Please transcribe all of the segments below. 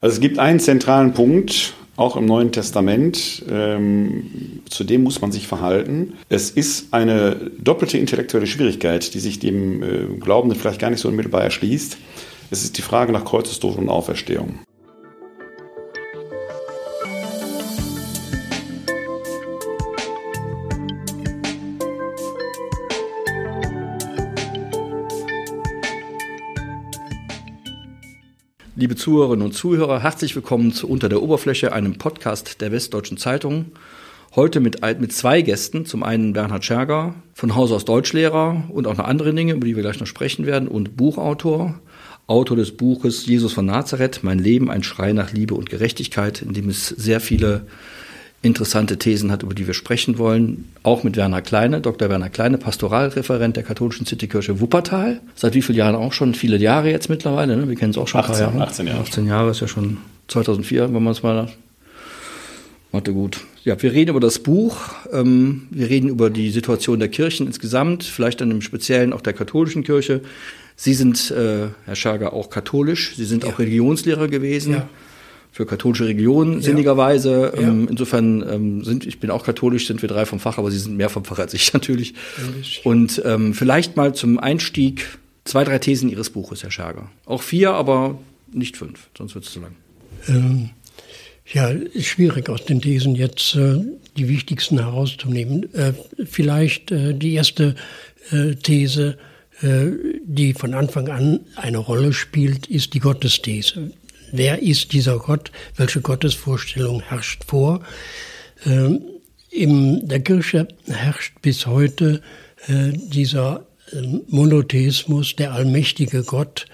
Also es gibt einen zentralen Punkt, auch im Neuen Testament, ähm, zu dem muss man sich verhalten. Es ist eine doppelte intellektuelle Schwierigkeit, die sich dem äh, Glaubenden vielleicht gar nicht so unmittelbar erschließt. Es ist die Frage nach Kreuzestod und Auferstehung. Liebe Zuhörerinnen und Zuhörer, herzlich willkommen zu Unter der Oberfläche, einem Podcast der Westdeutschen Zeitung. Heute mit, mit zwei Gästen. Zum einen Bernhard Scherger, von Haus aus Deutschlehrer und auch noch andere Dinge, über die wir gleich noch sprechen werden, und Buchautor. Autor des Buches Jesus von Nazareth, Mein Leben, ein Schrei nach Liebe und Gerechtigkeit, in dem es sehr viele interessante Thesen hat, über die wir sprechen wollen. Auch mit Werner Kleine, Dr. Werner Kleine, Pastoralreferent der katholischen Citykirche Wuppertal. Seit wie vielen Jahren auch schon? Viele Jahre jetzt mittlerweile. Ne? Wir kennen es auch schon 18, ein paar Jahre. 18 Jahre. 18 Jahre ist ja schon 2004, wenn man es mal. Warte gut. Ja, wir reden über das Buch. Ähm, wir reden über die Situation der Kirchen insgesamt, vielleicht dann im Speziellen auch der katholischen Kirche. Sie sind, äh, Herr Schager, auch katholisch. Sie sind ja. auch Religionslehrer gewesen. Ja für katholische Religion sinnigerweise. Ja. Ähm, insofern ähm, sind, ich bin auch katholisch, sind wir drei vom Fach, aber Sie sind mehr vom Fach als ich natürlich. Und ähm, vielleicht mal zum Einstieg zwei, drei Thesen Ihres Buches, Herr Schager. Auch vier, aber nicht fünf, sonst wird es zu lang. Ähm, ja, ist schwierig aus den Thesen jetzt äh, die wichtigsten herauszunehmen. Äh, vielleicht äh, die erste äh, These, äh, die von Anfang an eine Rolle spielt, ist die Gottesthese wer ist dieser Gott, welche Gottesvorstellung herrscht vor. Ähm, in der Kirche herrscht bis heute äh, dieser äh, Monotheismus, der allmächtige Gott,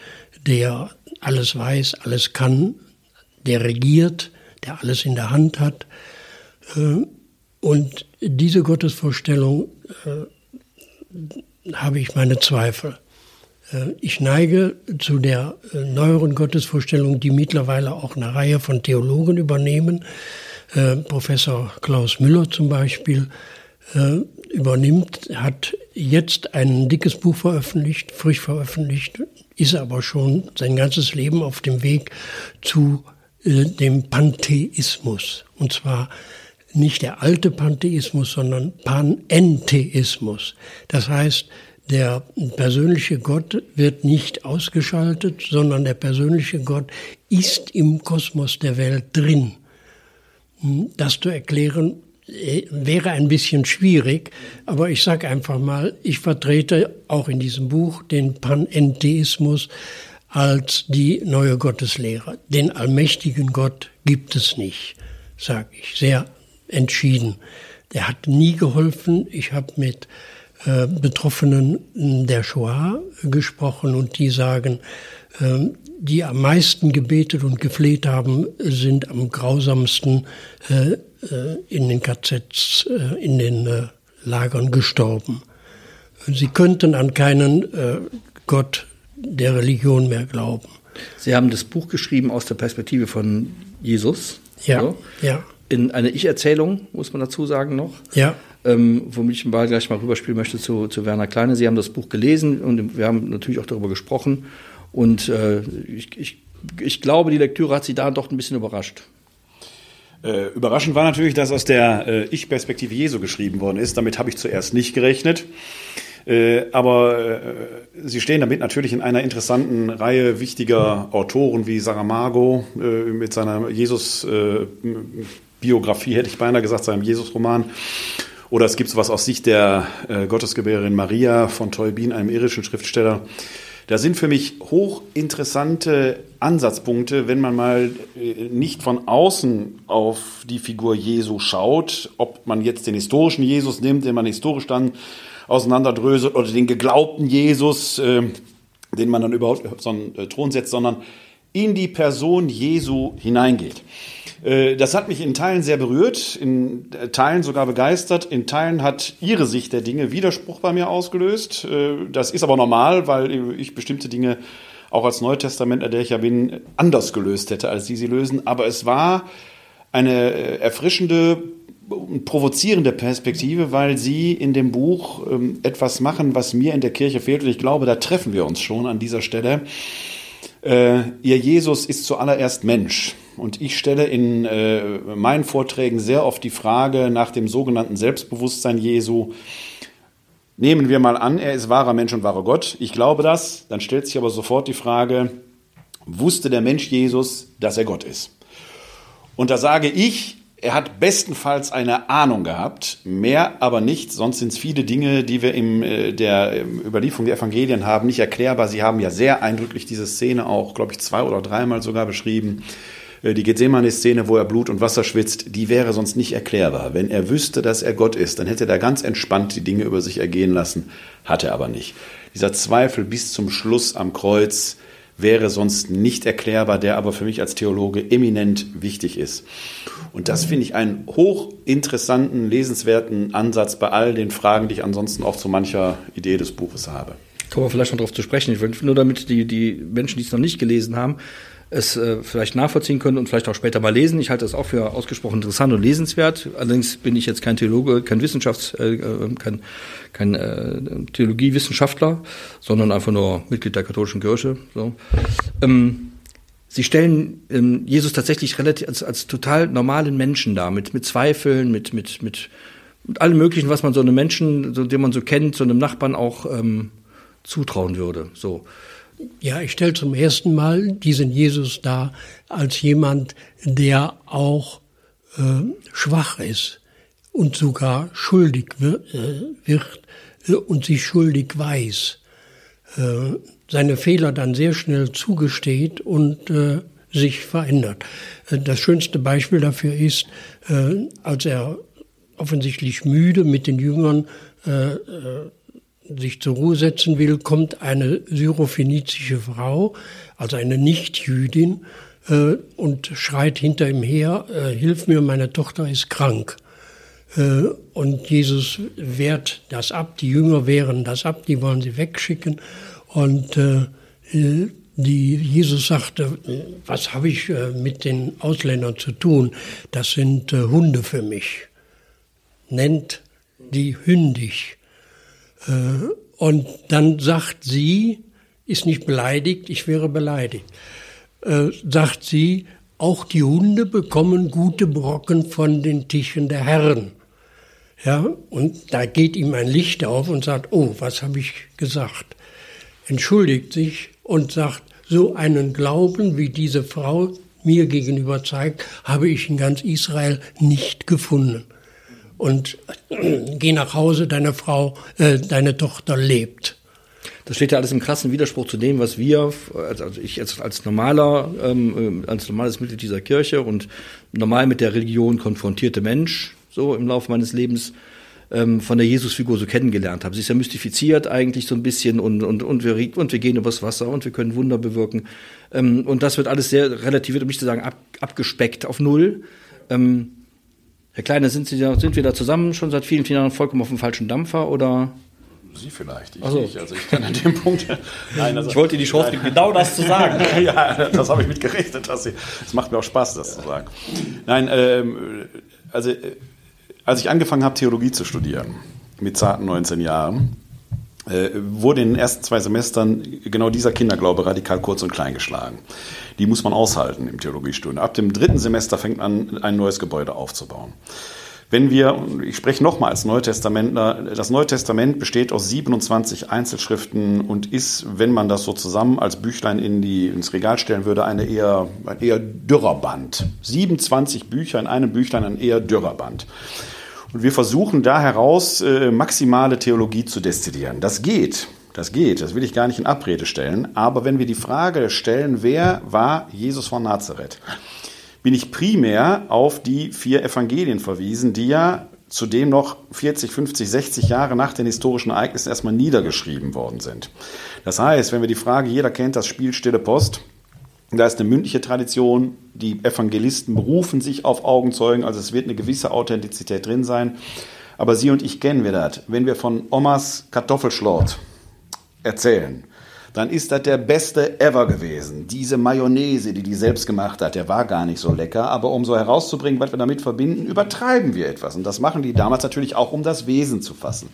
der alles weiß, alles kann, der regiert, der alles in der Hand hat. Äh, und diese Gottesvorstellung äh, habe ich meine Zweifel. Äh, ich neige zu der äh, neueren Gottesvorstellung, die mittlerweile auch eine Reihe von Theologen übernehmen. Äh, Professor Klaus Müller zum Beispiel übernimmt, hat jetzt ein dickes Buch veröffentlicht, frisch veröffentlicht, ist aber schon sein ganzes Leben auf dem Weg zu dem Pantheismus. Und zwar nicht der alte Pantheismus, sondern Panentheismus. Das heißt, der persönliche Gott wird nicht ausgeschaltet, sondern der persönliche Gott ist im Kosmos der Welt drin. Hm, das zu erklären äh, wäre ein bisschen schwierig, aber ich sage einfach mal, ich vertrete auch in diesem Buch den Panentheismus als die neue Gotteslehre. Den allmächtigen Gott gibt es nicht, sage ich sehr entschieden. Der hat nie geholfen. Ich habe mit äh, Betroffenen der Shoah gesprochen und die sagen, äh, die am meisten gebetet und gefleht haben, sind am grausamsten äh, in den KZs, in den Lagern gestorben. Sie könnten an keinen Gott der Religion mehr glauben. Sie haben das Buch geschrieben aus der Perspektive von Jesus. Ja, so. ja. In einer Ich-Erzählung, muss man dazu sagen noch. Ja ähm, womit ich den Ball gleich mal rüberspielen möchte zu, zu Werner Kleine. Sie haben das Buch gelesen und wir haben natürlich auch darüber gesprochen. Und äh, ich, ich, ich glaube, die Lektüre hat Sie da doch ein bisschen überrascht. Äh, überraschend war natürlich, dass aus der äh, Ich-Perspektive Jesu geschrieben worden ist. Damit habe ich zuerst nicht gerechnet. Äh, aber äh, sie stehen damit natürlich in einer interessanten Reihe wichtiger Autoren wie Saramago äh, mit seiner Jesus-Biografie, hätte ich beinahe gesagt, seinem Jesus-Roman. Oder es gibt sowas aus Sicht der äh, Gottesgebärerin Maria von Teubin, einem irischen Schriftsteller. Da sind für mich hochinteressante Ansatzpunkte, wenn man mal äh, nicht von außen auf die Figur Jesu schaut, ob man jetzt den historischen Jesus nimmt, den man historisch dann auseinanderdröselt, oder den geglaubten Jesus, äh, den man dann überhaupt so einen äh, Thron setzt, sondern in die Person Jesu hineingeht. Äh, das hat mich in Teilen sehr berührt, in Teilen sogar begeistert. In Teilen hat Ihre Sicht der Dinge Widerspruch bei mir ausgelöst. Äh, das ist aber normal, weil ich bestimmte Dinge auch als Neutestamentler, der ich ja bin, anders gelöst hätte, als Sie sie lösen. Aber es war eine äh, erfrischende, provozierende Perspektive, weil Sie in dem Buch ähm, etwas machen, was mir in der Kirche fehlt. Und ich glaube, da treffen wir uns schon an dieser Stelle. Äh, ihr Jesus ist zuallererst Mensch. Und ich stelle in äh, meinen Vorträgen sehr oft die Frage nach dem sogenannten Selbstbewusstsein Jesu. Nehmen wir mal an, er ist wahrer Mensch und wahrer Gott. Ich glaube das. Dann stellt sich aber sofort die Frage, wusste der Mensch Jesus, dass er Gott ist? Und da sage ich, er hat bestenfalls eine Ahnung gehabt, mehr aber nicht. Sonst sind es viele Dinge, die wir in äh, der Überlieferung der Evangelien haben, nicht erklärbar. Sie haben ja sehr eindrücklich diese Szene auch, glaube ich, zwei oder dreimal sogar beschrieben. Äh, die Gethsemane-Szene, wo er Blut und Wasser schwitzt, die wäre sonst nicht erklärbar. Wenn er wüsste, dass er Gott ist, dann hätte er ganz entspannt die Dinge über sich ergehen lassen. Hat er aber nicht. Dieser Zweifel bis zum Schluss am Kreuz wäre sonst nicht erklärbar, der aber für mich als Theologe eminent wichtig ist. Und das finde ich einen hochinteressanten, lesenswerten Ansatz bei all den Fragen, die ich ansonsten auch zu mancher Idee des Buches habe. Kommen wir vielleicht noch darauf zu sprechen. Ich will nur damit die, die Menschen, die es noch nicht gelesen haben, es äh, vielleicht nachvollziehen können und vielleicht auch später mal lesen. Ich halte das auch für ausgesprochen interessant und lesenswert. Allerdings bin ich jetzt kein Theologe, kein Wissenschafts-, äh, äh, kein, kein äh, Theologiewissenschaftler, sondern einfach nur Mitglied der katholischen Kirche. So. Ähm, Sie stellen ähm, Jesus tatsächlich relativ als, als total normalen Menschen dar, mit, mit Zweifeln, mit, mit, mit, mit allem Möglichen, was man so einem Menschen, so, den man so kennt, so einem Nachbarn auch ähm, zutrauen würde. So. Ja, ich stelle zum ersten Mal diesen Jesus dar als jemand, der auch äh, schwach ist und sogar schuldig wird, äh, wird äh, und sich schuldig weiß. Äh, seine Fehler dann sehr schnell zugesteht und äh, sich verändert. Äh, das schönste Beispiel dafür ist, als er offensichtlich müde mit den Jüngern sich zur Ruhe setzen will, kommt eine syrophönizische Frau, also eine Nichtjüdin, äh, und schreit hinter ihm her, äh, Hilf mir, meine Tochter ist krank. Äh, und Jesus wehrt das ab, die Jünger wehren das ab, die wollen sie wegschicken. Und äh, die Jesus sagte, was habe ich äh, mit den Ausländern zu tun? Das sind äh, Hunde für mich. Nennt die hündig. Äh, und dann sagt sie, ist nicht beleidigt, ich wäre beleidigt, äh, sagt sie, auch die Hunde bekommen gute Brocken von den Tischen der Herren. Ja, und da geht ihm ein Licht auf und sagt, oh, was habe ich gesagt? Entschuldigt sich und sagt, so einen Glauben, wie diese Frau mir gegenüber zeigt, habe ich in ganz Israel nicht gefunden und geh nach Hause, deine Frau, äh, deine Tochter lebt. Das steht ja alles im krassen Widerspruch zu dem, was wir, also ich jetzt als normaler, ähm, äh, als normales Mitglied dieser Kirche und normal mit der Religion konfrontierte Mensch, so im Laufe meines Lebens, ähm, von der Jesusfigur so kennengelernt habe. Sie ist ja mystifiziert eigentlich so ein bisschen und, und, und, wir, und wir gehen übers Wasser und wir können Wunder bewirken. Ähm, und das wird alles sehr relativiert, um nicht zu sagen, ab, abgespeckt auf Null. Ähm, Herr Kleine, sind, Sie da, sind wir da zusammen schon seit vielen, vielen Jahren vollkommen auf dem falschen Dampfer oder? Sie vielleicht, ich so. nicht. Also ich kann an dem Punkt. Nein, also, ich wollte Ihnen die Chance geben, genau das zu sagen. ja, das habe ich mitgerechnet. Dass Sie, das macht mir auch Spaß, das ja. zu sagen. Nein, ähm, also äh, als ich angefangen habe, Theologie zu studieren, mit zarten 19 Jahren, wurde in den ersten zwei Semestern genau dieser Kinderglaube radikal kurz und klein geschlagen die muss man aushalten im Theologiestudium. Ab dem dritten Semester fängt man an, ein neues Gebäude aufzubauen. Wenn wir, ich spreche nochmal als Neutestamentler, das Neue Testament besteht aus 27 Einzelschriften und ist, wenn man das so zusammen als Büchlein in die, ins Regal stellen würde, eine eher, ein eher dürrer Band. 27 Bücher in einem Büchlein, ein eher dürrer Band. Und wir versuchen da heraus äh, maximale Theologie zu destillieren. Das geht. Das geht, das will ich gar nicht in Abrede stellen. Aber wenn wir die Frage stellen, wer war Jesus von Nazareth, bin ich primär auf die vier Evangelien verwiesen, die ja zudem noch 40, 50, 60 Jahre nach den historischen Ereignissen erstmal niedergeschrieben worden sind. Das heißt, wenn wir die Frage, jeder kennt das Spiel Stille Post, da ist eine mündliche Tradition, die Evangelisten berufen sich auf Augenzeugen, also es wird eine gewisse Authentizität drin sein. Aber Sie und ich kennen wir das. Wenn wir von Omas Kartoffelschlort erzählen, dann ist das der beste ever gewesen. Diese Mayonnaise, die die selbst gemacht hat, der war gar nicht so lecker. Aber um so herauszubringen, was wir damit verbinden, übertreiben wir etwas. Und das machen die damals natürlich auch, um das Wesen zu fassen.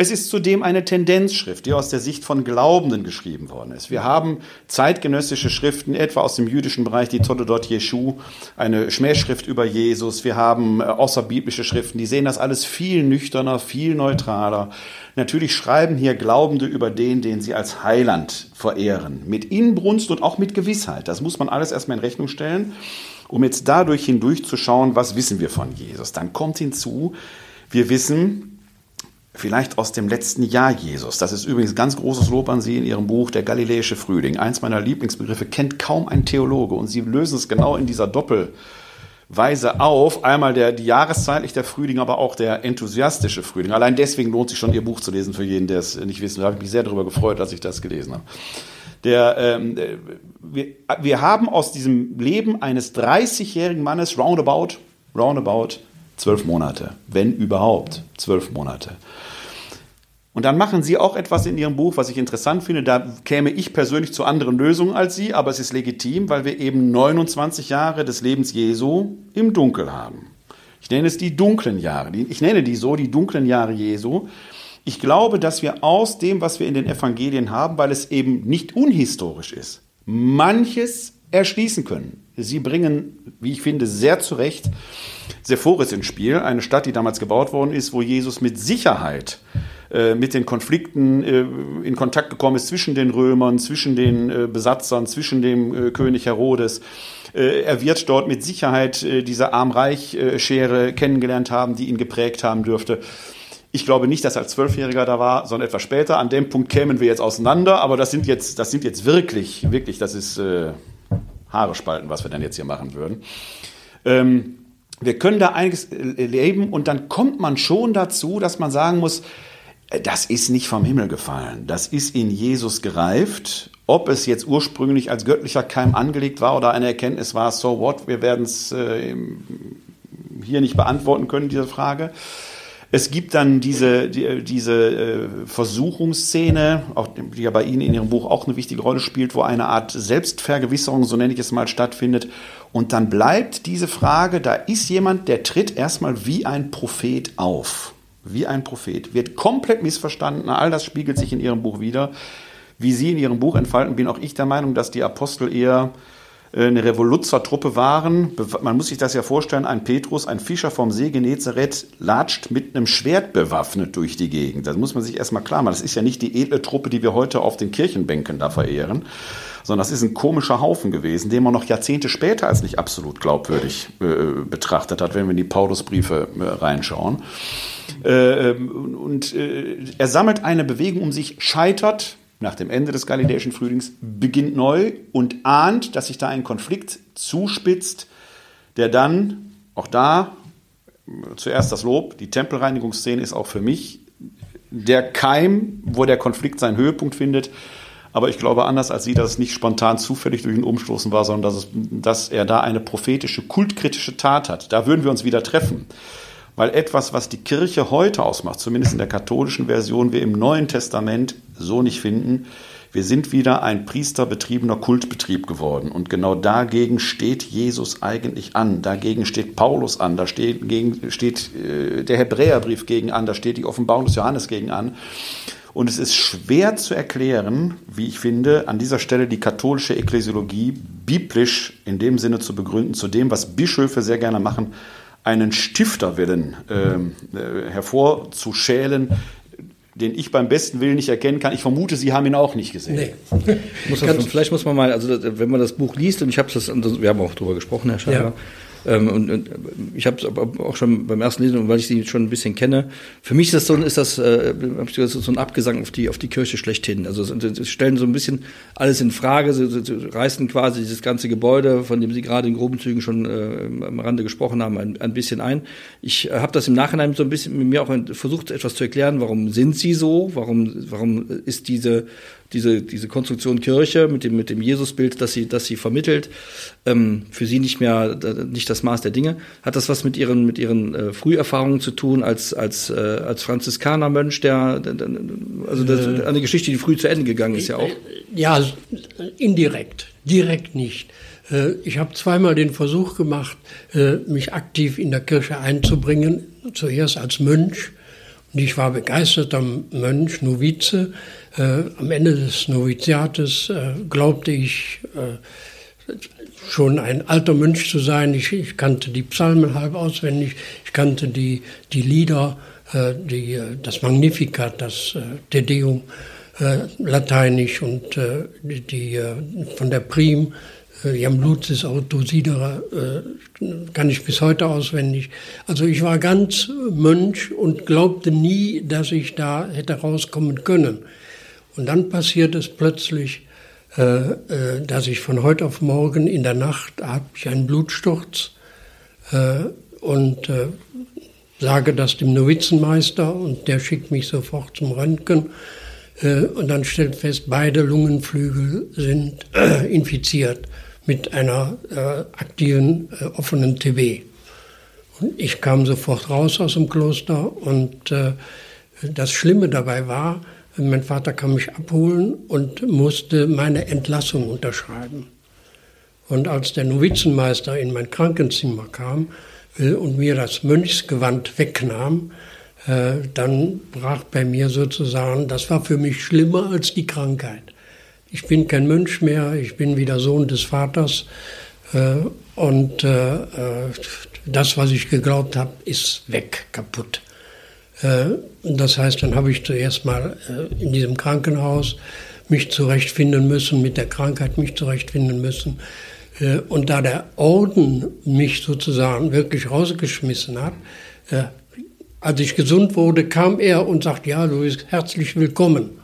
Es ist zudem eine Tendenzschrift, die aus der Sicht von Glaubenden geschrieben worden ist. Wir haben zeitgenössische Schriften, etwa aus dem jüdischen Bereich, die Tododot Jeshu, eine Schmähschrift über Jesus. Wir haben äh, außerbiblische Schriften, die sehen das alles viel nüchterner, viel neutraler. Natürlich schreiben hier Glaubende über den, den sie als Heiland verehren. Mit Inbrunst und auch mit Gewissheit. Das muss man alles erstmal in Rechnung stellen, um jetzt dadurch hindurchzuschauen, was wissen wir von Jesus. Dann kommt hinzu, wir wissen, vielleicht aus dem letzten Jahr Jesus. Das ist übrigens ganz großes Lob an Sie in Ihrem Buch Der Galiläische Frühling. Eins meiner Lieblingsbegriffe kennt kaum ein Theologe und Sie lösen es genau in dieser Doppelweise auf. Einmal der, die jahreszeitlich der Frühling, aber auch der enthusiastische Frühling. Allein deswegen lohnt sich schon Ihr Buch zu lesen für jeden, der es nicht wissen. Da habe ich mich sehr darüber gefreut, als ich das gelesen habe. Der, ähm, wir, wir haben aus diesem Leben eines 30-jährigen Mannes roundabout, roundabout zwölf Monate, wenn überhaupt zwölf Monate. Und dann machen Sie auch etwas in Ihrem Buch, was ich interessant finde. Da käme ich persönlich zu anderen Lösungen als Sie, aber es ist legitim, weil wir eben 29 Jahre des Lebens Jesu im Dunkel haben. Ich nenne es die dunklen Jahre. Ich nenne die so, die dunklen Jahre Jesu. Ich glaube, dass wir aus dem, was wir in den Evangelien haben, weil es eben nicht unhistorisch ist, manches erschließen können. Sie bringen, wie ich finde, sehr zu Recht Sephoris ins Spiel, eine Stadt, die damals gebaut worden ist, wo Jesus mit Sicherheit äh, mit den Konflikten äh, in Kontakt gekommen ist zwischen den Römern, zwischen den äh, Besatzern, zwischen dem König Herodes. Er wird dort mit Sicherheit diese Arm-Reich-Schere kennengelernt haben, die ihn geprägt haben dürfte. Ich glaube nicht, dass er als Zwölfjähriger da war, sondern etwas später. An dem Punkt kämen wir jetzt auseinander, aber das sind jetzt, das sind jetzt wirklich, wirklich, das ist äh, Haare spalten, was wir dann jetzt hier machen würden. Ähm, wir können da einiges leben und dann kommt man schon dazu, dass man sagen muss, das ist nicht vom Himmel gefallen. Das ist in Jesus gereift. Ob es jetzt ursprünglich als göttlicher Keim angelegt war oder eine Erkenntnis war, so what, wir werden es äh, hier nicht beantworten können, diese Frage. Es gibt dann diese, die, diese äh, Versuchungsszene, die ja bei Ihnen in Ihrem Buch auch eine wichtige Rolle spielt, wo eine Art Selbstvergewisserung, so nenne ich es mal, stattfindet. Und dann bleibt diese Frage, da ist jemand, der tritt erstmal wie ein Prophet auf wie ein Prophet, wird komplett missverstanden. All das spiegelt sich in Ihrem Buch wieder. Wie Sie in Ihrem Buch entfalten, bin auch ich der Meinung, dass die Apostel eher eine Revoluzerztruppe waren. Man muss sich das ja vorstellen, ein Petrus, ein Fischer vom See Genezareth, latscht mit einem Schwert bewaffnet durch die Gegend. Das muss man sich erstmal klar machen. Das ist ja nicht die edle Truppe, die wir heute auf den Kirchenbänken da verehren, sondern das ist ein komischer Haufen gewesen, den man noch Jahrzehnte später als nicht absolut glaubwürdig äh, betrachtet hat, wenn wir in die Paulusbriefe äh, reinschauen. Äh, ähm, und äh, er sammelt eine Bewegung um sich, scheitert nach dem Ende des Galiläischen Frühlings, beginnt neu und ahnt, dass sich da ein Konflikt zuspitzt, der dann, auch da, zuerst das Lob, die Tempelreinigungsszene ist auch für mich der Keim, wo der Konflikt seinen Höhepunkt findet. Aber ich glaube anders als Sie, dass es nicht spontan zufällig durch ein Umstoßen war, sondern dass, es, dass er da eine prophetische, kultkritische Tat hat. Da würden wir uns wieder treffen weil etwas, was die Kirche heute ausmacht, zumindest in der katholischen Version, wir im Neuen Testament so nicht finden. Wir sind wieder ein priesterbetriebener Kultbetrieb geworden. Und genau dagegen steht Jesus eigentlich an. Dagegen steht Paulus an. Da steht, gegen, steht äh, der Hebräerbrief gegen an. Da steht die Offenbarung des Johannes gegen an. Und es ist schwer zu erklären, wie ich finde, an dieser Stelle die katholische Ekklesiologie biblisch in dem Sinne zu begründen, zu dem, was Bischöfe sehr gerne machen, einen Stifterwillen ähm, äh, hervorzuschälen, den ich beim besten Willen nicht erkennen kann. Ich vermute, Sie haben ihn auch nicht gesehen. Nee. muss man, vielleicht muss man mal, also wenn man das Buch liest, und ich habe das, wir haben auch darüber gesprochen, Herr Schreiber, ja. Ähm, und, und, ich habe es auch schon beim ersten Lesen, weil ich sie schon ein bisschen kenne. Für mich ist das so, ist das, äh, so ein Abgesang auf die, auf die Kirche schlechthin. Also sie stellen so ein bisschen alles in Frage, sie, sie, sie reißen quasi dieses ganze Gebäude, von dem Sie gerade in groben Zügen schon äh, am Rande gesprochen haben, ein, ein bisschen ein. Ich äh, habe das im Nachhinein so ein bisschen mit mir auch versucht, etwas zu erklären, warum sind sie so, warum, warum ist diese diese, diese Konstruktion Kirche mit dem, mit dem Jesusbild, das sie, das sie vermittelt, ähm, für sie nicht mehr, nicht das Maß der Dinge. Hat das was mit ihren, mit ihren äh, Früherfahrungen zu tun als, als, äh, als Franziskanermönch, der, der, der also das, äh, eine Geschichte, die früh zu Ende gegangen ist ja auch? Ja, indirekt, direkt nicht. Äh, ich habe zweimal den Versuch gemacht, äh, mich aktiv in der Kirche einzubringen, zuerst als Mönch Und ich war begeisterter Mönch, Novize. Äh, am Ende des Noviziates äh, glaubte ich äh, schon ein alter Mönch zu sein. Ich, ich, kannte die Psalmen halb auswendig, ich kannte die, die Lieder, äh, die, äh, das Magnificat, das äh, Te Deum lateinisch und die, die von der Prim Jam Lucis Autosidera äh, kann ich bis heute auswendig. Also ich war ganz Mönch und glaubte nie, dass ich da hätte rauskommen können. Und dann passiert es plötzlich, äh, äh, dass ich von heute auf morgen in der Nacht habe ich einen Blutsturz äh, und äh, sage das dem Novizenmeister und der schickt mich sofort zum Röntgen. Äh, und dann stellt fest, beide Lungenflügel sind infiziert mit einer äh, aktiven äh, offenen TB. Und ich kam sofort raus aus dem Kloster und äh, das Schlimme dabei war, mein Vater kam mich abholen und musste meine Entlassung unterschreiben. Und als der Novizenmeister in mein Krankenzimmer kam äh, und mir das Mönchsgewand wegnahm, äh, dann brach bei mir sozusagen, das war für mich schlimmer als die Krankheit ich bin kein Mönch mehr, ich bin wieder Sohn des Vaters. Äh, und das, was ich geglaubt habe, ist weg, kaputt. Das heißt, dann habe ich zuerst mal in diesem Krankenhaus mich zurechtfinden müssen, mit der Krankheit mich zurechtfinden müssen. und da der Orden mich sozusagen wirklich rausgeschmissen hat, als ich gesund wurde, kam er und sagte, ja, du bist herzlich willkommen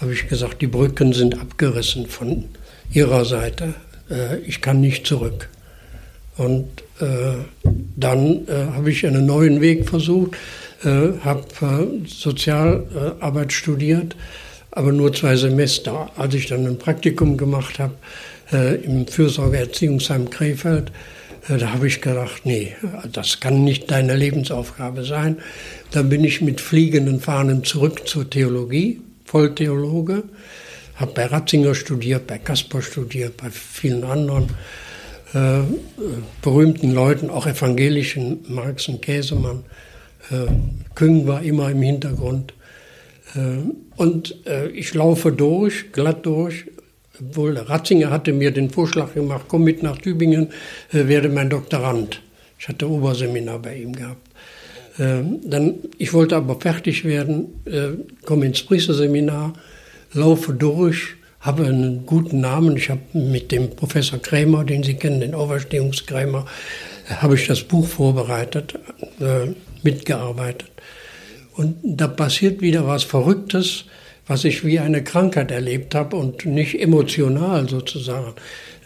habe ich gesagt, die Brücken sind abgerissen von ihrer Seite. Äh, ich kann nicht zurück. Und äh, dann äh, habe ich einen neuen Weg versucht, äh, habe äh, Sozialarbeit studiert, aber nur zwei Semester. Als ich dann ein Praktikum gemacht habe äh, im Fürsorgeerziehungsheim Krefeld, da habe ich gedacht, nee, das kann nicht deine Lebensaufgabe sein. Dann bin ich mit fliegenden Fahnen zurück zur Theologie Volltheologe, habe bei Ratzinger studiert, bei Kasper studiert, bei vielen anderen äh, berühmten Leuten, auch evangelischen, Marx und Käsemann. Äh, Küng war immer im Hintergrund. Äh, und äh, ich laufe durch, glatt durch. Wohl, Ratzinger hatte mir den Vorschlag gemacht, komm mit nach Tübingen, äh, werde mein Doktorand. Ich hatte Oberseminar bei ihm gehabt. Ähm, dann, ich wollte aber fertig werden, komme ins Priesterseminar, laufe durch, habe einen guten Namen. Ich habe mit dem Professor Krämer, den Sie kennen, den Auferstehungskrämer, habe ich das Buch vorbereitet, mitgearbeitet. Und da passiert wieder was Verrücktes, was ich wie eine Krankheit erlebt habe und nicht emotional sozusagen.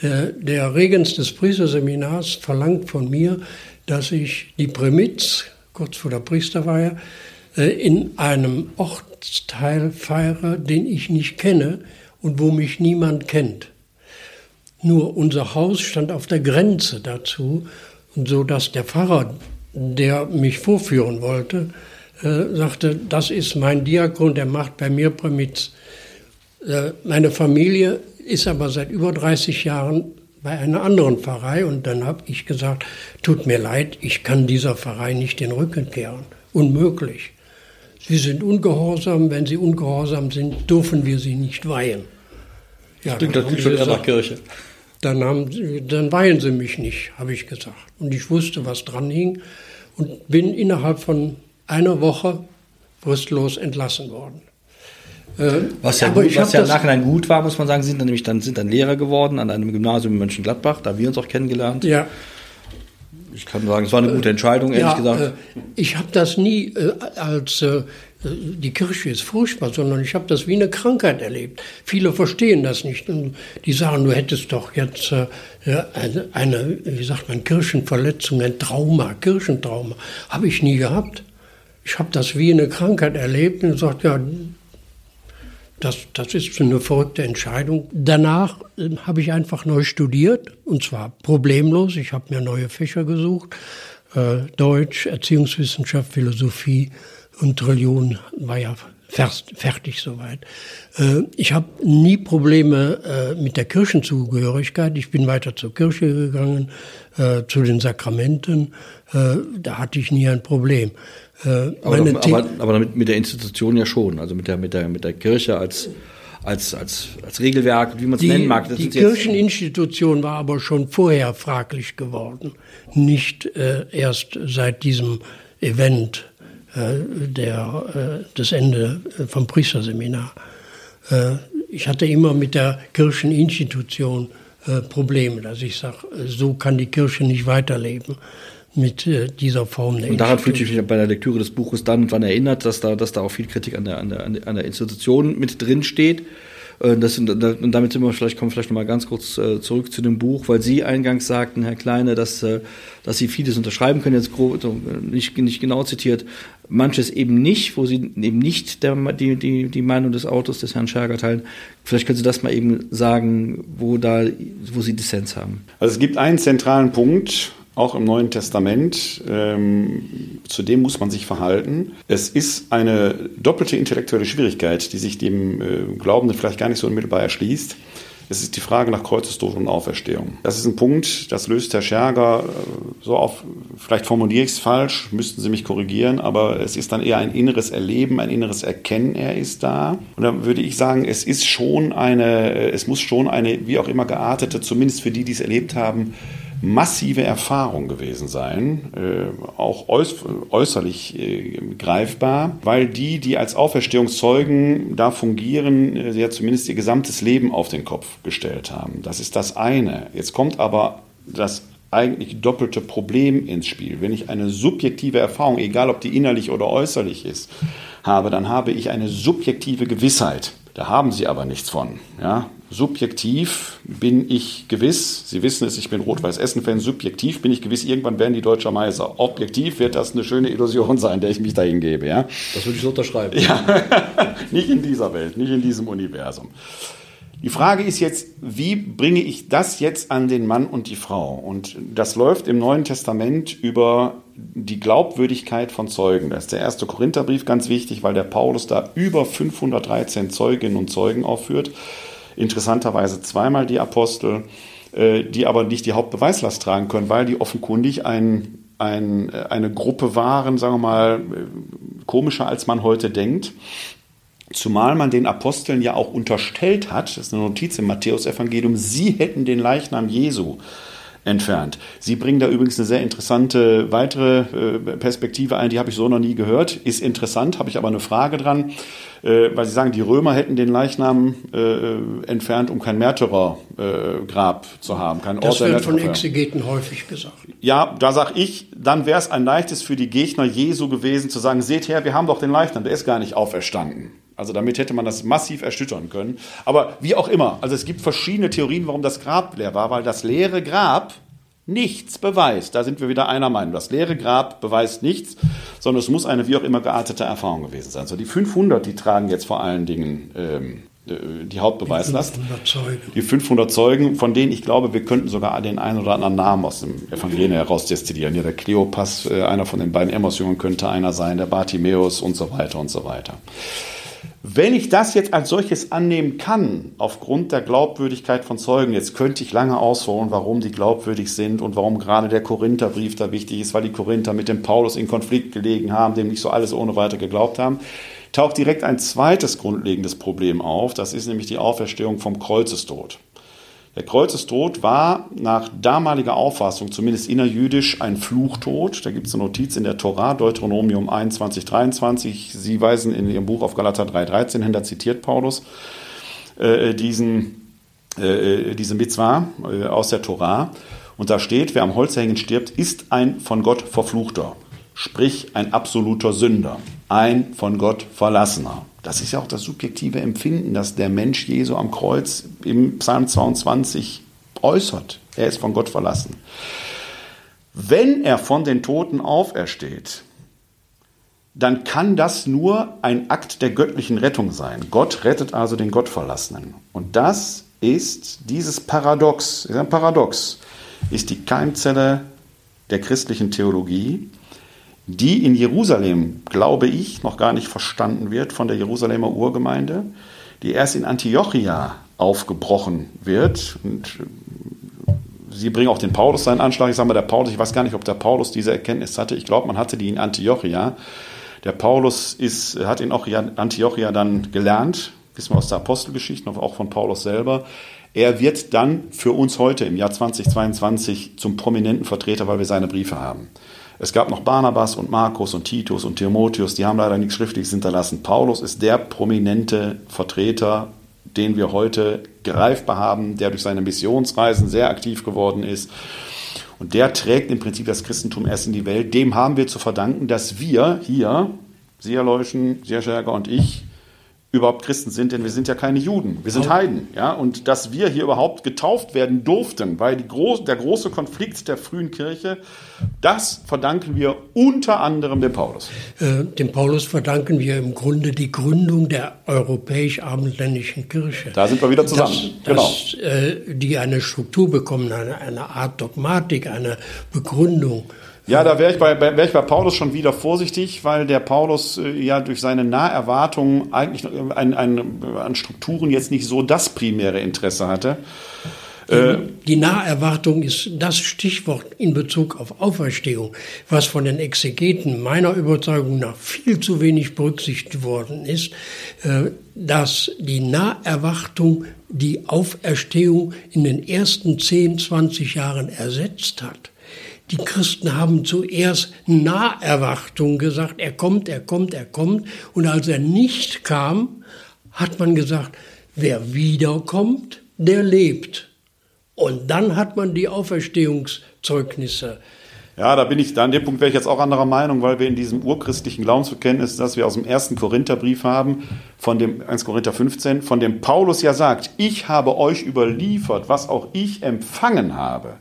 Äh, der Regens des Priesterseminars verlangt von mir, dass ich die Prämitz kurz vor der Priesterweihe, äh, in einem Ortsteil feiere, den ich nicht kenne und wo mich niemand kennt. Nur unser Haus stand auf der Grenze dazu, und so dass der Pfarrer, der mich vorführen wollte, äh, sagte, das ist mein Diakon, der macht bei mir Prämitz. Äh, meine Familie ist aber seit über 30 Jahren bei einer anderen Pfarrei und dann habe ich gesagt, tut mir leid, ich kann dieser Pfarrei nicht den Rücken kehren. Unmöglich. Sie sind ungehorsam, wenn sie ungehorsam sind, dürfen wir sie nicht weihen. Ja, das klingt schon eher nach Kirche. Dann, haben sie, dann weihen sie mich nicht, habe ich gesagt. Und ich wusste, was dran hing und bin innerhalb von einer Woche fristlos entlassen worden. Äh, was ja, gut, was ja im Nachhinein gut war, muss man sagen, sind dann nämlich dann, sind dann Lehrer geworden an einem Gymnasium in Mönchengladbach, da haben wir uns auch kennengelernt. Ja. Ich kann sagen, es war eine gute Entscheidung, ehrlich ja, gesagt. Äh, ich habe das nie äh, als die Kirche ist furchtbar, sondern ich habe das wie eine Krankheit erlebt. Viele verstehen das nicht und die sagen, du hättest doch jetzt äh, eine, eine, wie sagt man, Kirchenverletzung, ein Trauma, Kirchentrauma. Habe ich nie gehabt. Ich habe das wie eine Krankheit erlebt und gesagt, ja, das, das ist eine verrückte Entscheidung. Danach äh, habe ich einfach neu studiert und zwar problemlos. Ich habe mir neue Fächer gesucht. Äh, Deutsch, Erziehungswissenschaft, Philosophie und Religion war ja fertig soweit. Äh, ich habe nie Probleme äh, mit der Kirchenzugehörigkeit. Ich bin weiter zur Kirche gegangen, äh, zu den Sakramenten. Da hatte ich nie ein Problem. Aber, aber, aber damit, mit der Institution ja schon, also mit der, mit der, mit der Kirche als, als, als, als Regelwerk, wie man es nennen mag. Das die Kircheninstitution war aber schon vorher fraglich geworden, nicht äh, erst seit diesem Event der, äh, das Ende vom Priesterseminar. Äh, ich hatte immer mit der Kircheninstitution Probleme, dass ich sage, so kann die Kirche nicht weiterleben mit dieser Form der Und daran fühlte ich mich bei der Lektüre des Buches dann und wann erinnert, dass da, dass da auch viel Kritik an der, an der, an der Institution mit drin steht. Äh, das, und damit sind wir vielleicht, kommen wir vielleicht nochmal ganz kurz äh, zurück zu dem Buch, weil Sie eingangs sagten, Herr Kleine, dass, äh, dass Sie vieles unterschreiben können, jetzt grob, nicht, nicht genau zitiert, manches eben nicht, wo Sie eben nicht der, die, die, die Meinung des Autos des Herrn Scherger teilen. Vielleicht können Sie das mal eben sagen, wo, da, wo Sie Dissens haben. Also es gibt einen zentralen Punkt, auch im Neuen Testament, ähm, zu dem muss man sich verhalten. Es ist eine doppelte intellektuelle Schwierigkeit, die sich dem äh, Glaubenden vielleicht gar nicht so unmittelbar erschließt. Es ist die Frage nach Kreuzestod und Auferstehung. Das ist ein Punkt, das löst Herr Scherger äh, so auf, vielleicht formuliere ich es falsch, müssten Sie mich korrigieren, aber es ist dann eher ein inneres Erleben, ein inneres Erkennen, er ist da. Und da würde ich sagen, es ist schon eine, äh, es muss schon eine, wie auch immer geartete, zumindest für die, die es erlebt haben, massive Erfahrung gewesen sein, äh, auch äußerlich äh, greifbar, weil die, die als Auferstehungszeugen da fungieren, äh, ja zumindest ihr gesamtes Leben auf den Kopf gestellt haben. Das ist das eine. Jetzt kommt aber das eigentlich doppelte Problem ins Spiel. Wenn ich eine subjektive Erfahrung, egal ob die innerlich oder äußerlich ist, habe, dann habe ich eine subjektive Gewissheit. Da haben sie aber nichts von. Ja? Subjektiv bin ich gewiss, Sie wissen es, ich bin Rot-Weiß-Essen-Fan, subjektiv bin ich gewiss, irgendwann werden die Deutscher Meister. Objektiv wird das eine schöne Illusion sein, der ich mich dahin gebe. Ja? Das würde ich so unterschreiben. Ja, nicht in dieser Welt, nicht in diesem Universum. Die Frage ist jetzt, wie bringe ich das jetzt an den Mann und die Frau? Und das läuft im Neuen Testament über die Glaubwürdigkeit von Zeugen. Das ist der erste Korintherbrief ganz wichtig, weil der Paulus da über 513 Zeuginnen und Zeugen aufführt. Interessanterweise zweimal die Apostel, äh, die aber nicht die Hauptbeweislast tragen können, weil die offenkundig ein, ein, äh, eine Gruppe waren, sagen wir mal, äh, komischer als man heute denkt. Zumal man den Aposteln ja auch unterstellt hat, das ist eine Notiz im Matthäusevangelium, sie hätten den Leichnam Jesu entfernt. Sie bringen da übrigens eine sehr interessante weitere äh, Perspektive ein, die habe ich so noch nie gehört. Ist interessant, habe ich aber eine Frage dran, äh, weil Sie sagen, die Römer hätten den Leichnam äh, entfernt, um kein Märtyrergrab zu haben, kein Ort Das wird von Exegeten häufig gesagt. Ja, da sage ich, dann wäre es ein leichtes für die Gegner Jesu gewesen zu sagen, seht her, wir haben doch den Leichnam, der ist gar nicht auferstanden. Also damit hätte man das massiv erschüttern können. Aber wie auch immer, also es gibt verschiedene Theorien, warum das Grab leer war, weil das leere Grab nichts beweist. Da sind wir wieder einer Meinung. Das leere Grab beweist nichts, sondern es muss eine wie auch immer geartete Erfahrung gewesen sein. So die 500, die tragen jetzt vor allen Dingen ähm, äh, die Hauptbeweislast. Die 500 Zeugen. Die 500 Zeugen, von denen ich glaube, wir könnten sogar den einen oder anderen Namen aus dem Evangelium herausdestillieren. Ja, der Kleopas, äh, einer von den beiden Emmaus-Jüngern könnte einer sein, der Bartimäus und so weiter und so weiter. Wenn ich das jetzt als solches annehmen kann, aufgrund der Glaubwürdigkeit von Zeugen, jetzt könnte ich lange ausholen, warum die glaubwürdig sind und warum gerade der Korintherbrief da wichtig ist, weil die Korinther mit dem Paulus in Konflikt gelegen haben, dem nicht so alles ohne weiter geglaubt haben, taucht direkt ein zweites grundlegendes Problem auf. Das ist nämlich die Auferstehung vom Kreuzestod. Der Kreuzestod war nach damaliger Auffassung, zumindest innerjüdisch, ein Fluchtod. Da gibt es eine Notiz in der Torah, Deuteronomium 21, 23. Sie weisen in Ihrem Buch auf Galater 3, 13 hin, da zitiert Paulus äh, diesen, äh, diese Mitzvah äh, aus der Torah. Und da steht, wer am Holz hängen stirbt, ist ein von Gott Verfluchter, sprich ein absoluter Sünder, ein von Gott Verlassener. Das ist ja auch das subjektive Empfinden, das der Mensch Jesu am Kreuz im Psalm 22 äußert. Er ist von Gott verlassen. Wenn er von den Toten aufersteht, dann kann das nur ein Akt der göttlichen Rettung sein. Gott rettet also den Gottverlassenen. Und das ist dieses Paradox, ist ein Paradox, ist die Keimzelle der christlichen Theologie, die in Jerusalem, glaube ich, noch gar nicht verstanden wird von der Jerusalemer Urgemeinde, die erst in Antiochia aufgebrochen wird. Und äh, Sie bringen auch den Paulus seinen Anschlag. Ich sage mal, der Paulus, ich weiß gar nicht, ob der Paulus diese Erkenntnis hatte. Ich glaube, man hatte die in Antiochia. Der Paulus ist, hat in Antiochia dann gelernt, wissen wir aus der Apostelgeschichte, auch von Paulus selber. Er wird dann für uns heute im Jahr 2022 zum prominenten Vertreter, weil wir seine Briefe haben. Es gab noch Barnabas und Markus und Titus und Timotheus, die haben leider nichts Schriftliches hinterlassen. Paulus ist der prominente Vertreter, den wir heute greifbar haben, der durch seine Missionsreisen sehr aktiv geworden ist. Und der trägt im Prinzip das Christentum erst in die Welt. Dem haben wir zu verdanken, dass wir hier, Sie, Herr Leuschen, Sie, Herr Scherger und ich, überhaupt Christen sind, denn wir sind ja keine Juden, wir sind Heiden. Ja? Und dass wir hier überhaupt getauft werden durften, weil groß, der große Konflikt der frühen Kirche, das verdanken wir unter anderem dem Paulus. Äh, dem Paulus verdanken wir im Grunde die Gründung der europäisch-abendländischen Kirche. Da sind wir wieder zusammen. Dass, genau. Dass, äh, die eine Struktur bekommen, eine, eine Art Dogmatik, eine Begründung. Ja, da wäre ich, bei, wär ich bei Paulus schon wieder vorsichtig, weil der Paulus äh, ja durch seine Naherwartung eigentlich ein, ein, an Strukturen jetzt nicht so das primäre Interesse hatte. Äh, die Naherwartung ist das Stichwort in Bezug auf Auferstehung, was von den Exegeten meiner Überzeugung nach viel zu wenig berücksichtigt worden ist, äh, dass die Naherwartung die Auferstehung in den ersten 10, 20 Jahren ersetzt hat. Die Christen haben zuerst Naherwartung gesagt, er kommt, er kommt, er kommt. Und als er nicht kam, hat man gesagt, wer wiederkommt, der lebt. Und dann hat man die Auferstehungszeugnisse. Ja, da bin ich, da an dem Punkt wäre ich jetzt auch anderer Meinung, weil wir in diesem urchristlichen Glaubensbekenntnis, das wir aus dem ersten Korintherbrief haben, von dem 1 Korinther 15, von dem Paulus ja sagt, ich habe euch überliefert, was auch ich empfangen habe.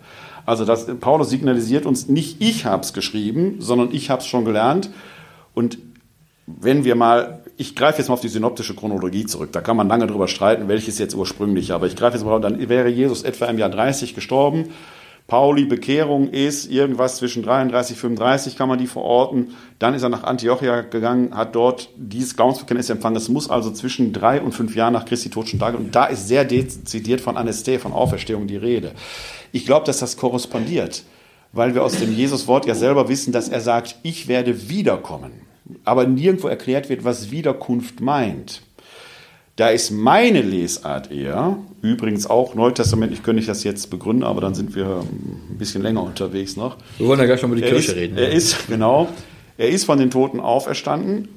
Also das, Paulus signalisiert uns, nicht ich habe es geschrieben, sondern ich habe es schon gelernt. Und wenn wir mal, ich greife jetzt mal auf die synoptische Chronologie zurück, da kann man lange drüber streiten, welches jetzt ursprünglich, aber ich greife jetzt mal, dann wäre Jesus etwa im Jahr 30 gestorben Pauli Bekehrung ist irgendwas zwischen 33, 35 kann man die verorten. Dann ist er nach Antiochia gegangen, hat dort dieses Glaubensbekenntnis empfangen. Es muss also zwischen drei und fünf Jahren nach Christi Tod schon da Und da ist sehr dezidiert von Anästhee, von Auferstehung die Rede. Ich glaube, dass das korrespondiert, weil wir aus dem Jesus-Wort ja selber wissen, dass er sagt, ich werde wiederkommen. Aber nirgendwo erklärt wird, was Wiederkunft meint. Da ist meine Lesart eher, übrigens auch neutestamentlich, könnte ich das jetzt begründen, aber dann sind wir ein bisschen länger unterwegs noch. Wir wollen ja gleich noch über die er Kirche ist, reden. Er ist, genau, er ist von den Toten auferstanden,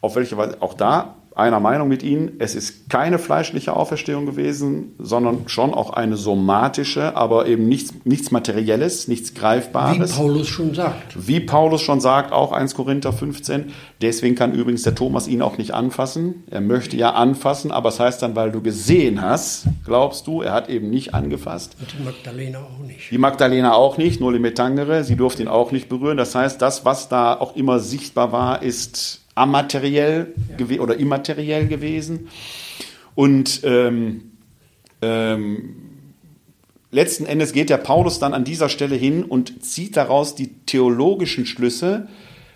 auf welche Weise, auch da einer Meinung mit Ihnen. Es ist keine fleischliche Auferstehung gewesen, sondern schon auch eine somatische, aber eben nichts, nichts Materielles, nichts Greifbares. Wie Paulus schon sagt. Wie Paulus schon sagt, auch 1 Korinther 15. Deswegen kann übrigens der Thomas ihn auch nicht anfassen. Er möchte ja anfassen, aber es das heißt dann, weil du gesehen hast, glaubst du, er hat eben nicht angefasst. Und die Magdalena auch nicht. Die Magdalena auch nicht, nur die Metangere, sie durfte ihn auch nicht berühren. Das heißt, das, was da auch immer sichtbar war, ist amateriell ja. oder immateriell gewesen. Und ähm, ähm, letzten Endes geht der Paulus dann an dieser Stelle hin und zieht daraus die theologischen Schlüsse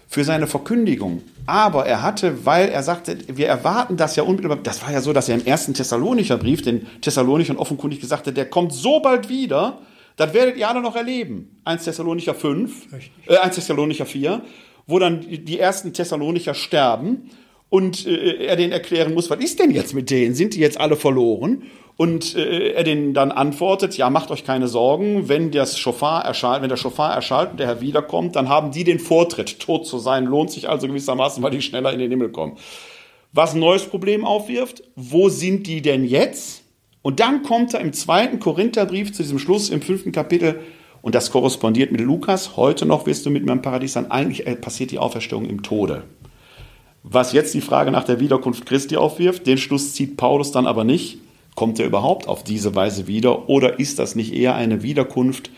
für seine Verkündigung. Aber er hatte, weil er sagte, wir erwarten das ja unmittelbar, das war ja so, dass er im ersten Thessalonicher Brief den Thessalonichern offenkundig gesagt hat, der kommt so bald wieder, das werdet ihr alle noch erleben. 1 Thessalonicher 5, äh, 1 Thessalonicher 4 wo dann die ersten Thessalonicher sterben und äh, er denen erklären muss, was ist denn jetzt mit denen? Sind die jetzt alle verloren? Und äh, er denen dann antwortet, ja, macht euch keine Sorgen, wenn das Schofar erschallt, wenn der Schofar erschallt und der Herr wiederkommt, dann haben die den Vortritt. Tot zu sein lohnt sich also gewissermaßen, weil die schneller in den Himmel kommen. Was ein neues Problem aufwirft, wo sind die denn jetzt? Und dann kommt er im zweiten Korintherbrief zu diesem Schluss im fünften Kapitel, und das korrespondiert mit Lukas. Heute noch wirst du mit mir im Paradies sein. Eigentlich äh, passiert die Auferstehung im Tode. Was jetzt die Frage nach der Wiederkunft Christi aufwirft, den Schluss zieht Paulus dann aber nicht. Kommt er überhaupt auf diese Weise wieder? Oder ist das nicht eher eine Wiederkunft,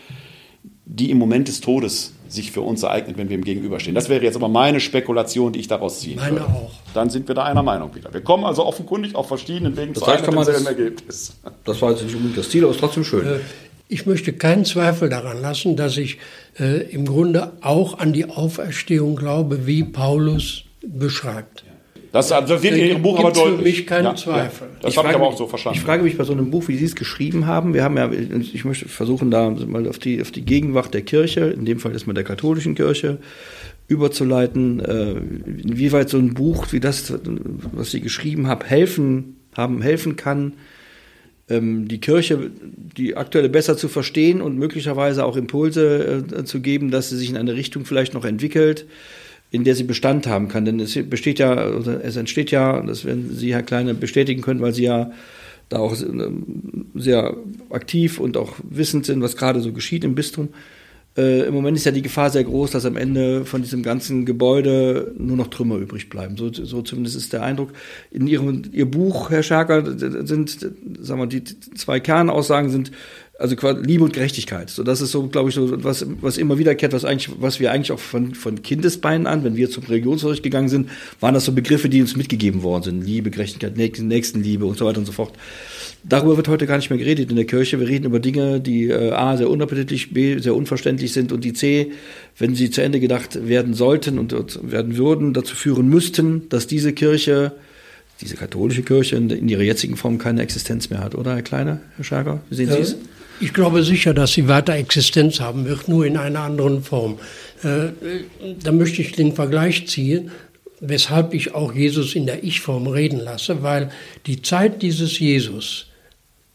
die im Moment des Todes sich für uns ereignet, wenn wir ihm gegenüberstehen? Das wäre jetzt aber meine Spekulation, die ich daraus ziehen meine würde. auch. Dann sind wir da einer Meinung wieder. Wir kommen also offenkundig auf verschiedenen Wegen das zu einem Ergebnis. Das war jetzt nicht unbedingt das Ziel, aber ist trotzdem schön. Äh, ich möchte keinen Zweifel daran lassen, dass ich äh, im Grunde auch an die Auferstehung glaube, wie Paulus beschreibt. Das also wird in Ihrem Buch aber deutlich. für mich keinen ja, Zweifel. Ja, das habe ich aber auch so verstanden. Ich frage mich bei so einem Buch, wie Sie es geschrieben haben. Wir haben ja, ich möchte versuchen, da mal auf die, auf die Gegenwart der Kirche, in dem Fall ist man der katholischen Kirche, überzuleiten, äh, inwieweit so ein Buch wie das, was Sie geschrieben haben, helfen, haben, helfen kann, die Kirche, die aktuelle besser zu verstehen und möglicherweise auch Impulse äh, zu geben, dass sie sich in eine Richtung vielleicht noch entwickelt, in der sie Bestand haben kann. Denn es besteht ja, es entsteht ja, das werden Sie, Herr Kleine, bestätigen können, weil Sie ja da auch sehr aktiv und auch wissend sind, was gerade so geschieht im Bistum. Äh, Im Moment ist ja die Gefahr sehr groß, dass am Ende von diesem ganzen Gebäude nur noch Trümmer übrig bleiben. So, so zumindest ist der Eindruck. In Ihrem Ihr Buch, Herr Scherker, sind, sagen wir, die zwei Kernaussagen sind also Liebe und Gerechtigkeit. So, das ist so, glaube ich, so was, was immer wiederkehrt, was eigentlich, was wir eigentlich auch von, von Kindesbeinen an, wenn wir zum Religionsunterricht gegangen sind, waren das so Begriffe, die uns mitgegeben worden sind. Liebe, Gerechtigkeit, Nächstenliebe und so weiter und so fort. Darüber wird heute gar nicht mehr geredet in der Kirche. Wir reden über Dinge, die äh, A, sehr unappetitlich, B, sehr unverständlich sind und die C, wenn sie zu Ende gedacht werden sollten und werden würden, dazu führen müssten, dass diese Kirche diese katholische Kirche in, ihrer jetzigen Form keine Existenz mehr hat, oder Herr Kleiner, Herr Schager? Wie sehen Sie es? Ich glaube sicher, dass sie weiter Existenz haben wird, nur in einer anderen Form. Äh, da möchte ich den Vergleich ziehen, weshalb ich auch Jesus in der Ich-Form reden lasse, weil die Zeit dieses Jesus,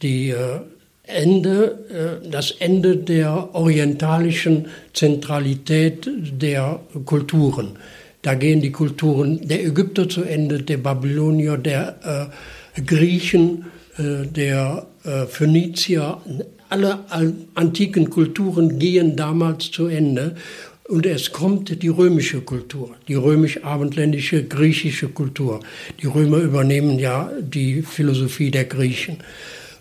die äh, Ende, äh, das Ende der orientalischen Zentralität der Kulturen. Da gehen die Kulturen der Ägypter zu Ende, der Babylonier, der äh, Griechen, der Phönizier, alle antiken Kulturen gehen damals zu Ende und es kommt die römische Kultur, die römisch-abendländische griechische Kultur. Die Römer übernehmen ja die Philosophie der Griechen.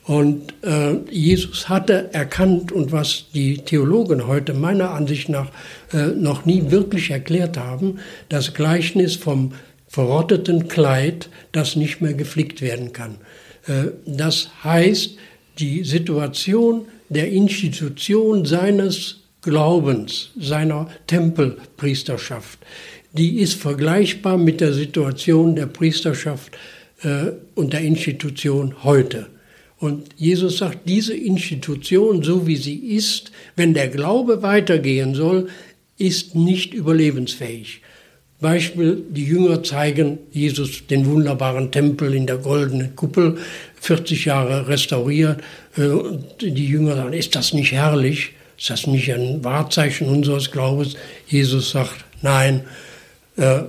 Und äh, Jesus hatte erkannt und was die Theologen heute meiner Ansicht nach äh, noch nie wirklich erklärt haben, das Gleichnis vom verrotteten Kleid, das nicht mehr geflickt werden kann. Äh, das heißt, die Situation der Institution seines Glaubens, seiner Tempelpriesterschaft, die ist vergleichbar mit der Situation der Priesterschaft äh, und der Institution heute. Und Jesus sagt, diese Institution, so wie sie ist, wenn der Glaube weitergehen soll, ist nicht überlebensfähig. Beispiel, die Jünger zeigen Jesus den wunderbaren Tempel in der goldenen Kuppel, 40 Jahre restauriert. Äh, und die Jünger sagen, ist das nicht herrlich? Ist das nicht ein Wahrzeichen unseres Glaubens? Jesus sagt, nein, äh,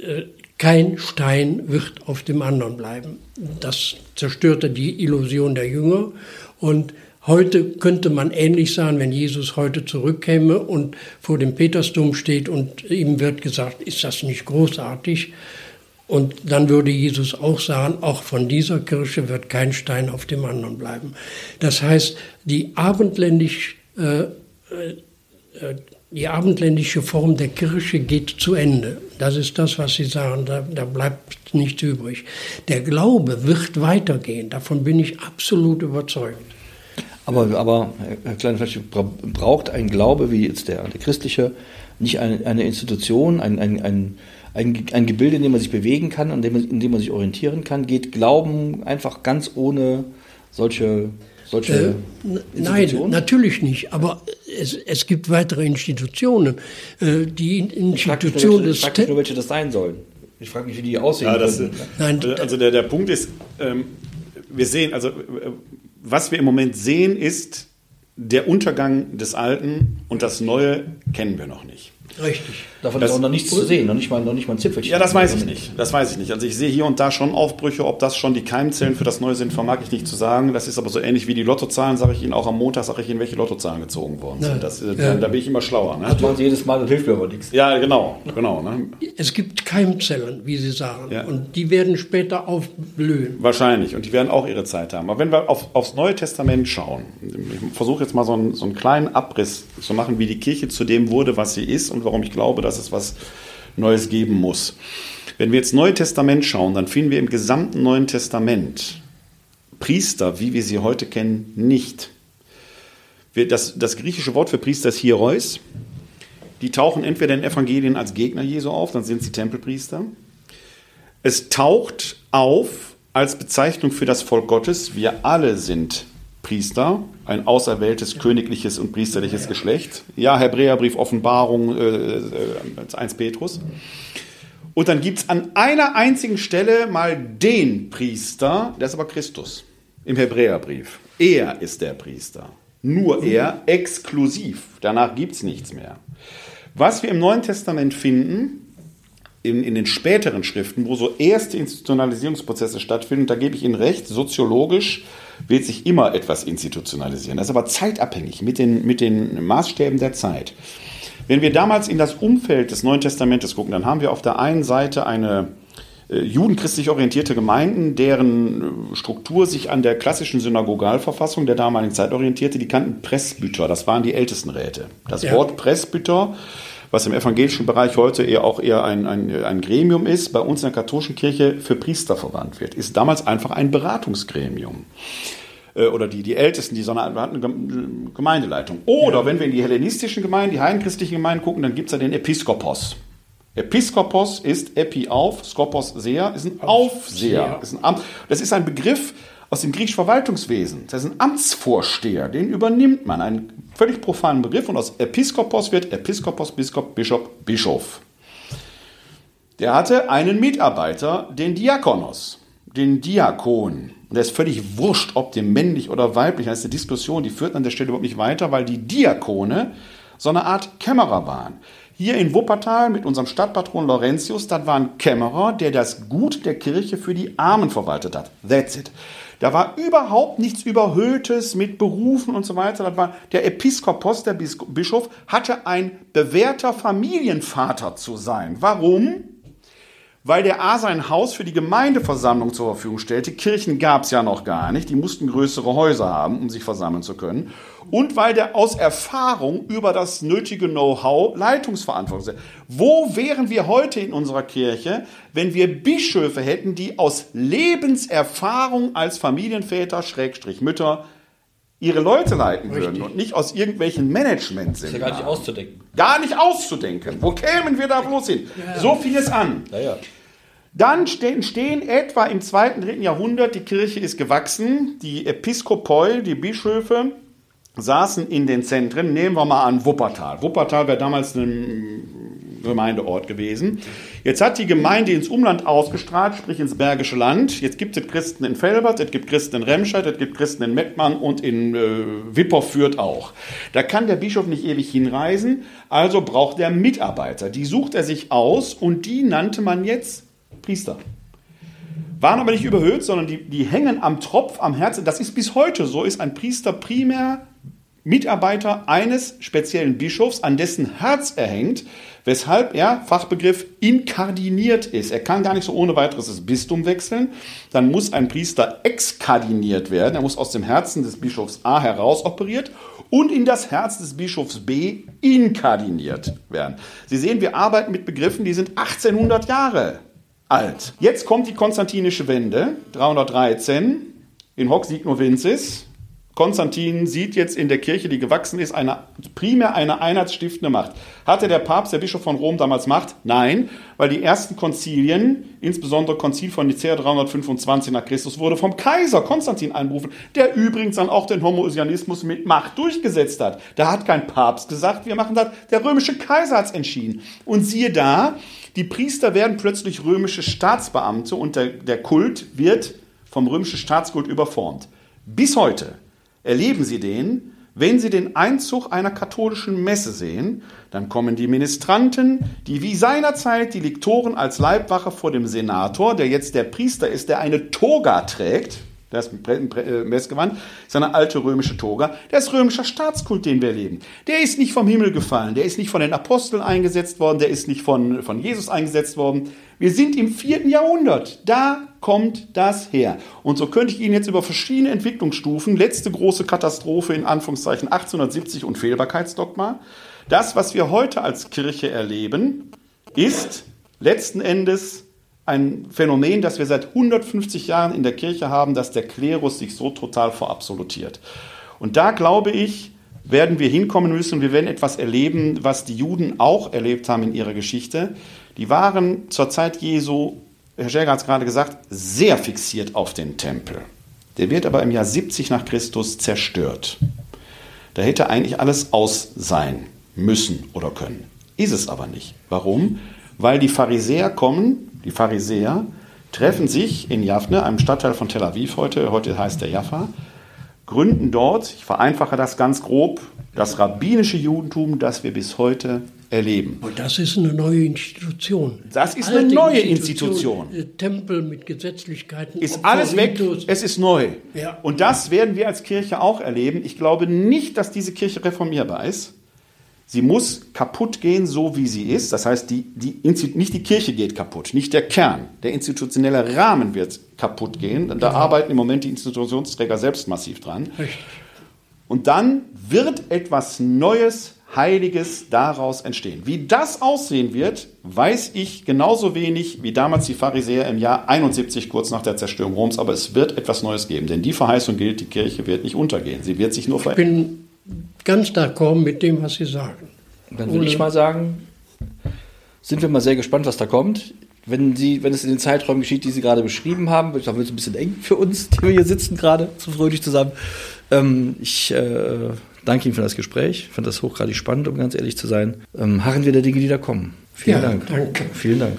äh, kein Stein wird auf dem anderen bleiben. Das zerstörte die Illusion der Jünger. Und heute könnte man ähnlich sagen, wenn Jesus heute zurückkäme und vor dem Petersdom steht und ihm wird gesagt, ist das nicht großartig? Und dann würde Jesus auch sagen, auch von dieser Kirche wird kein Stein auf dem anderen bleiben. Das heißt, die abendländisch, äh, äh, die abendländische Form der Kirche geht zu Ende. Das ist das, was Sie sagen, da, da bleibt nichts übrig. Der Glaube wird weitergehen, davon bin ich absolut überzeugt. Aber, aber Herr Kleinfleisch, braucht ein Glaube wie jetzt der, der christliche nicht eine, eine Institution, ein, ein, ein, ein, Gebilde, in dem man sich bewegen kann, in dem, in dem man sich orientieren kann? Geht Glauben einfach ganz ohne solche solche äh, Nein, natürlich nicht. Aber es, es gibt weitere Institutionen. Äh, die Institution des. Ich frage mich nur, welche das sein sollen. Ich frage mich, wie die aussehen. Ja, das, Nein, also der, der Punkt ist, ähm, wir sehen, also äh, was wir im Moment sehen, ist der Untergang des Alten und das Neue kennen wir noch nicht. Richtig. Davon das, ist auch noch nichts zu sehen, noch nicht mal, noch nicht mal ein Zipfelchen. Ja, das weiß ich nicht. Das weiß ich nicht. Also ich sehe hier und da schon Aufbrüche. Ob das schon die Keimzellen für das Neue sind, vermag ich nicht zu sagen. Das ist aber so ähnlich wie die Lottozahlen, sage ich Ihnen. Auch am Montag sage ich Ihnen, welche Lottozahlen gezogen worden sind. Das, äh, ja. Da bin ich immer schlauer. Ne? Das machen Sie jedes Mal, das hilft mir aber nichts. Ja, genau. genau ne? Es gibt Keimzellen, wie Sie sagen. Ja. Und die werden später aufblühen. Wahrscheinlich. Und die werden auch ihre Zeit haben. Aber wenn wir auf, aufs Neue Testament schauen, ich versuche jetzt mal so einen, so einen kleinen Abriss zu machen, wie die Kirche zu dem wurde, was sie ist und warum ich glaube, dass es was Neues geben muss. Wenn wir jetzt Neue Testament schauen, dann finden wir im gesamten Neuen Testament Priester, wie wir sie heute kennen, nicht. Das, das griechische Wort für Priester ist Hierois. Die tauchen entweder in Evangelien als Gegner Jesu auf, dann sind sie Tempelpriester. Es taucht auf als Bezeichnung für das Volk Gottes. Wir alle sind Priester, ein auserwähltes königliches und priesterliches Geschlecht. Ja, Hebräerbrief, Offenbarung, äh, 1 äh, Petrus. Und dann gibt es an einer einzigen Stelle mal den Priester, der ist aber Christus, im Hebräerbrief. Er ist der Priester. Nur er, exklusiv. Danach gibt es nichts mehr. Was wir im Neuen Testament finden, in, in, den späteren Schriften, wo so erste Institutionalisierungsprozesse stattfinden, da gebe ich Ihnen recht, soziologisch wird sich immer etwas institutionalisieren. Das ist aber zeitabhängig mit den, mit den Maßstäben der Zeit. Wenn wir damals in das Umfeld des Neuen Testamentes gucken, dann haben wir auf der einen Seite eine äh, judenchristlich orientierte Gemeinden, deren äh, Struktur sich an der klassischen Synagogalverfassung der damaligen Zeit orientierte. Die kannten Presbyter, das waren die Ältestenräte. Das ja. Wort Presbyter was im evangelischen Bereich heute eher auch eher ein, ein, ein Gremium ist, bei uns in der katholischen Kirche für Priester verwandt wird, ist damals einfach ein Beratungsgremium. Äh, oder die, die Ältesten, die so eine, eine Gemeindeleitung. Oder ja. wenn wir in die hellenistischen Gemeinden, die heidenchristlichen Gemeinden gucken, dann gibt es ja den Episkopos. Episkopos ist Epi auf, Skopos sehr, ist ein Aufseher. Ist ein Amt. Das ist ein Begriff aus dem griechischen Verwaltungswesen. Das ist ein Amtsvorsteher, den übernimmt man. Ein völlig profanen Begriff und aus Episkopos wird Episkopos, Biskop, Bischof, Bischof. Der hatte einen Mitarbeiter, den Diakonos, den Diakon. Und der ist völlig wurscht, ob dem männlich oder weiblich. Das ist eine Diskussion, die führt an der Stelle überhaupt nicht weiter, weil die Diakone so eine Art Kämmerer waren. Hier in Wuppertal mit unserem Stadtpatron Laurentius, das war ein Kämmerer, der das Gut der Kirche für die Armen verwaltet hat. That's it. Da war überhaupt nichts Überhöhtes mit Berufen und so weiter. Das war der Episkopos, der Bischof, hatte ein bewährter Familienvater zu sein. Warum? Weil der A sein Haus für die Gemeindeversammlung zur Verfügung stellte. Kirchen gab es ja noch gar nicht, die mussten größere Häuser haben, um sich versammeln zu können. Und weil der aus Erfahrung über das nötige Know-how Leitungsverantwortung hat. Wo wären wir heute in unserer Kirche, wenn wir Bischöfe hätten, die aus Lebenserfahrung als Familienväter, Schrägstrich Mütter, ihre Leute leiten Richtig. würden und nicht aus irgendwelchen Management sind. Ist ja gar nicht auszudenken. Gar nicht auszudenken. Wo kämen wir da bloß hin? Ja. So fiel es an. Ja, ja. Dann stehen etwa im zweiten, dritten Jahrhundert, die Kirche ist gewachsen, die Episkopoi, die Bischöfe, saßen in den Zentren. Nehmen wir mal an Wuppertal. Wuppertal wäre damals ein Gemeindeort gewesen. Jetzt hat die Gemeinde ins Umland ausgestrahlt, sprich ins Bergische Land. Jetzt gibt es Christen in Felbert, es gibt Christen in Remscheid, es gibt Christen in Mettmann und in äh, Wipperfürth auch. Da kann der Bischof nicht ewig hinreisen, also braucht er Mitarbeiter. Die sucht er sich aus und die nannte man jetzt Priester. Waren aber nicht überhöht, sondern die, die hängen am Tropf, am Herzen. Das ist bis heute so, ist ein Priester primär Mitarbeiter eines speziellen Bischofs, an dessen Herz er hängt, weshalb er, Fachbegriff, inkardiniert ist. Er kann gar nicht so ohne weiteres das Bistum wechseln. Dann muss ein Priester exkardiniert werden. Er muss aus dem Herzen des Bischofs A heraus operiert und in das Herz des Bischofs B inkardiniert werden. Sie sehen, wir arbeiten mit Begriffen, die sind 1800 Jahre alt. Jetzt kommt die konstantinische Wende, 313, in hoc sic novensis. Konstantin sieht jetzt in der Kirche, die gewachsen ist, eine, primär eine einheitsstiftende Macht. Hatte der Papst, der Bischof von Rom damals Macht? Nein, weil die ersten Konzilien, insbesondere Konzil von Nicea 325 nach Christus, wurde vom Kaiser Konstantin einberufen, der übrigens dann auch den Homoousianismus mit Macht durchgesetzt hat. Da hat kein Papst gesagt, wir machen das, der römische Kaiser hat es entschieden. Und siehe da, die Priester werden plötzlich römische Staatsbeamte und der, der Kult wird vom römischen Staatskult überformt. Bis heute erleben Sie den, wenn Sie den Einzug einer katholischen Messe sehen, dann kommen die Ministranten, die wie seinerzeit die Liktoren als Leibwache vor dem Senator, der jetzt der Priester ist, der eine Toga trägt, das äh, Messgewand, ist eine alte römische Toga. Der ist römischer Staatskult, den wir leben. Der ist nicht vom Himmel gefallen, der ist nicht von den Aposteln eingesetzt worden, der ist nicht von, von Jesus eingesetzt worden. Wir sind im vierten Jahrhundert. Da kommt das her. Und so könnte ich Ihnen jetzt über verschiedene Entwicklungsstufen, letzte große Katastrophe in Anführungszeichen 1870 und Fehlbarkeitsdogma, das, was wir heute als Kirche erleben, ist letzten Endes ein Phänomen, das wir seit 150 Jahren in der Kirche haben, dass der Klerus sich so total verabsolutiert. Und da glaube ich, werden wir hinkommen müssen. Wir werden etwas erleben, was die Juden auch erlebt haben in ihrer Geschichte. Die waren zur Zeit Jesu, Herr Schäger hat es gerade gesagt, sehr fixiert auf den Tempel. Der wird aber im Jahr 70 nach Christus zerstört. Da hätte eigentlich alles aus sein müssen oder können. Ist es aber nicht. Warum? Weil die Pharisäer kommen, die Pharisäer treffen sich in Jaffne, einem Stadtteil von Tel Aviv heute, heute heißt der Jaffa, gründen dort, ich vereinfache das ganz grob, das rabbinische Judentum, das wir bis heute erleben. Und das ist eine neue Institution. Das ist eine neue Institution. Institution. Äh, Tempel mit Gesetzlichkeiten. Ist alles weg, es ist neu. Ja. Und das werden wir als Kirche auch erleben. Ich glaube nicht, dass diese Kirche reformierbar ist. Sie muss kaputt gehen, so wie sie ist. Das heißt, die, die, nicht die Kirche geht kaputt, nicht der Kern. Der institutionelle Rahmen wird kaputt gehen. Da arbeiten im Moment die Institutionsträger selbst massiv dran. Richtig. Und dann wird etwas Neues, Heiliges daraus entstehen. Wie das aussehen wird, weiß ich genauso wenig wie damals die Pharisäer im Jahr 71, kurz nach der Zerstörung Roms. Aber es wird etwas Neues geben. Denn die Verheißung gilt, die Kirche wird nicht untergehen. Sie wird sich nur verändern. Ganz d'accord mit dem, was Sie sagen. Dann würde ich mal sagen, sind wir mal sehr gespannt, was da kommt. Wenn, Sie, wenn es in den Zeiträumen geschieht, die Sie gerade beschrieben haben, dann wird es ein bisschen eng für uns, die wir hier sitzen gerade, so fröhlich zusammen. Ähm, ich äh, danke Ihnen für das Gespräch. Ich fand das hochgradig spannend, um ganz ehrlich zu sein. Ähm, harren wir der Dinge, die da kommen. Vielen Ja, Dank. danke. Vielen Dank.